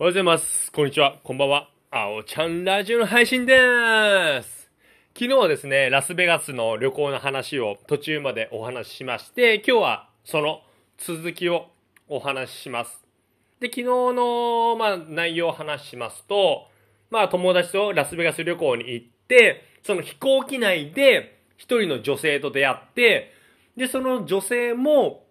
おはようございます。こんにちは。こんばんは。あおちゃんラジオの配信でーす。昨日はですね、ラスベガスの旅行の話を途中までお話ししまして、今日はその続きをお話しします。で、昨日の、まあ、内容を話しますと、まあ、友達とラスベガス旅行に行って、その飛行機内で一人の女性と出会って、で、その女性も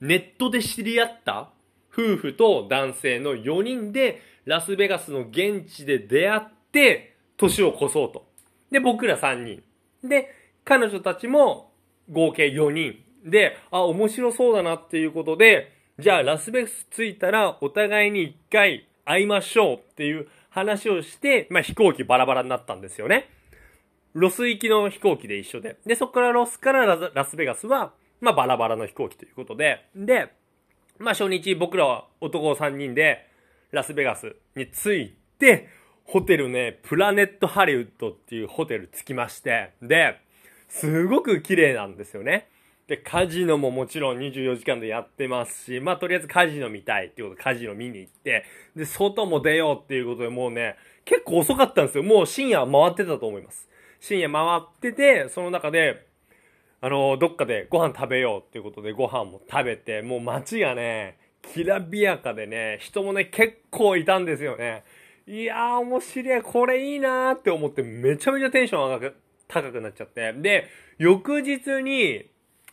ネットで知り合った夫婦と男性の4人でラスベガスの現地で出会って年を越そうと。で、僕ら3人。で、彼女たちも合計4人。で、あ、面白そうだなっていうことで、じゃあラスベガス着いたらお互いに一回会いましょうっていう話をして、まあ飛行機バラバラになったんですよね。ロス行きの飛行機で一緒で。で、そこからロスからラスベガスは、まあバラバラの飛行機ということで。で、まあ初日僕らは男3人でラスベガスに着いて、ホテルね、プラネットハリウッドっていうホテル着きまして、で、すごく綺麗なんですよね。で、カジノももちろん24時間でやってますし、まあとりあえずカジノ見たいっていうことでカジノ見に行って、で、外も出ようっていうことでもうね、結構遅かったんですよ。もう深夜回ってたと思います。深夜回ってて、その中で、あの、どっかでご飯食べようっていうことでご飯も食べて、もう街がね、きらびやかでね、人もね、結構いたんですよね。いやー、面白い、これいいなーって思って、めちゃめちゃテンション上がく、高くなっちゃって。で、翌日に、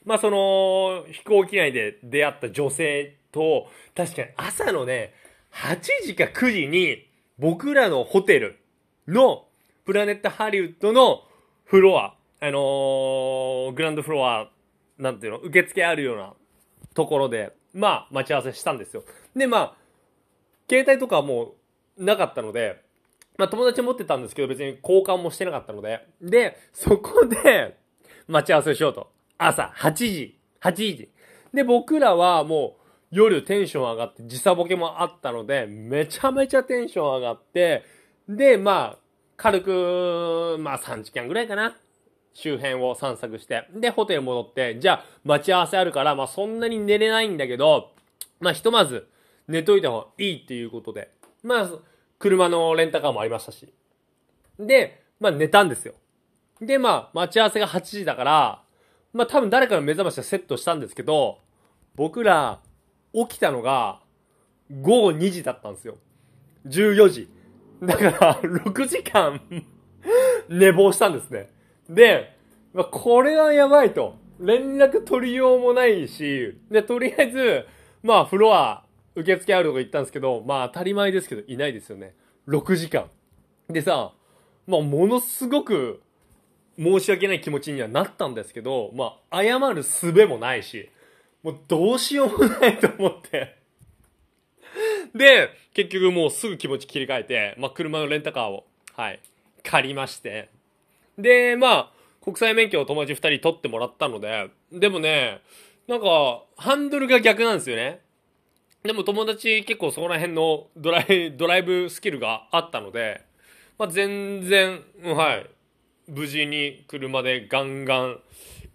まあ、その、飛行機内で出会った女性と、確かに朝のね、8時か9時に、僕らのホテルの、プラネットハリウッドのフロア、あのーグランドフロア、なんていうの、受付あるようなところで、まあ、待ち合わせしたんですよ。で、まあ、携帯とかはもうなかったので、まあ友達持ってたんですけど別に交換もしてなかったので、で、そこで待ち合わせしようと。朝8時、8時。で、僕らはもう夜テンション上がって時差ボケもあったので、めちゃめちゃテンション上がって、で、まあ、軽く、まあ3時間ぐらいかな。周辺を散策して。で、ホテル戻って、じゃあ待ち合わせあるから、まあそんなに寝れないんだけど、まあひとまず寝といた方がいいっていうことで、まあ、車のレンタカーもありましたし。で、まあ寝たんですよ。で、まあ待ち合わせが8時だから、まあ多分誰かの目覚ましはセットしたんですけど、僕ら起きたのが午後2時だったんですよ。14時。だから6時間 寝坊したんですね。で、まあ、これはやばいと。連絡取りようもないし、で、とりあえず、まあ、フロア、受付あるとこ行ったんですけど、まあ、当たり前ですけど、いないですよね。6時間。でさ、まあ、ものすごく、申し訳ない気持ちにはなったんですけど、まあ、謝る術もないし、もうどうしようもないと思って。で、結局もうすぐ気持ち切り替えて、まあ、車のレンタカーを、はい、借りまして。で、まあ、国際免許を友達二人取ってもらったので、でもね、なんか、ハンドルが逆なんですよね。でも友達結構そこら辺のドライ、ドライブスキルがあったので、まあ、全然、はい、無事に車でガンガン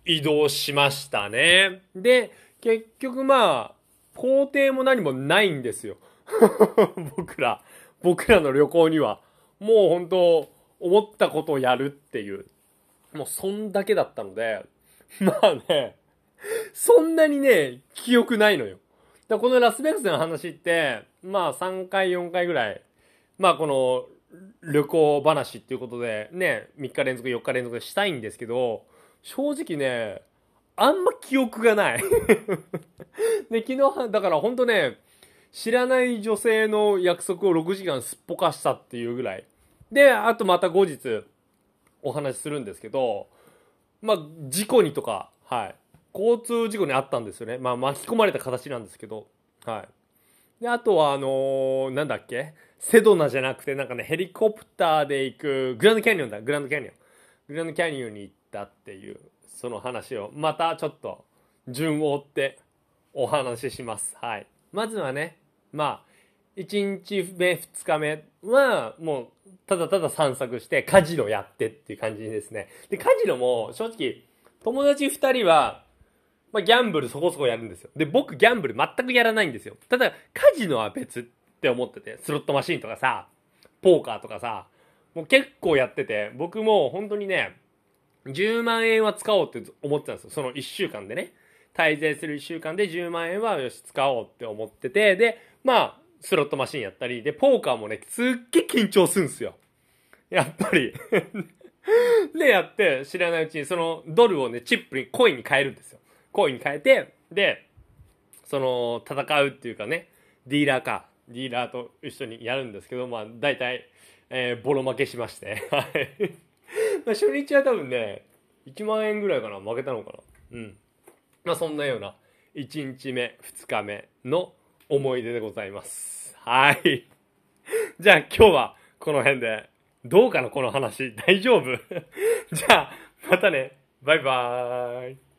移動しましたね。で、結局まあ、工程も何もないんですよ。僕ら、僕らの旅行には。もう本当思ったことをやるっていう。もうそんだけだったので、まあね、そんなにね、記憶ないのよ。だこのラスベガスの話って、まあ3回4回ぐらい、まあこの旅行話っていうことでね、3日連続4日連続でしたいんですけど、正直ね、あんま記憶がない。で、昨日、だから本当ね、知らない女性の約束を6時間すっぽかしたっていうぐらい。で、あとまた後日お話しするんですけど、まあ、事故にとか、はい。交通事故にあったんですよね。まあ、巻き込まれた形なんですけど、はい。で、あとは、あのーなんだっけ？セドナじゃなくて、なんかね、ヘリコプターで行く、グランドキャニオンだ、グランドキャニオン。グランドキャニオンに行ったっていう、その話を、またちょっと、順を追ってお話しします。はい。まずはね、まあ、1日目、2日目は、もう、ただただ散策して、カジノやってっていう感じですね。で、カジノも、正直、友達2人は、まあ、ギャンブルそこそこやるんですよ。で、僕、ギャンブル全くやらないんですよ。ただ、カジノは別。って思ってて、スロットマシンとかさ、ポーカーとかさ、もう結構やってて、僕も本当にね、10万円は使おうって思ってたんですよ。その1週間でね。滞在する1週間で10万円はよし使おうって思ってて、で、まあ、スロットマシンやったり、で、ポーカーもね、すっげえ緊張するんすよ。やっぱり で、やって、知らないうちにそのドルをね、チップに、コインに変えるんですよ。コインに変えて、で、その、戦うっていうかね、ディーラーか、ディーラーと一緒にやるんですけど、まあ、大体、えー、ボロ負けしまして、はい。まあ初日は多分ね、1万円ぐらいかな、負けたのかな。うん。まあそんなような1日目、2日目の思い出でございます。はい。じゃあ今日はこの辺で、どうかなこの話。大丈夫？じゃあ、またね。バイバーイ。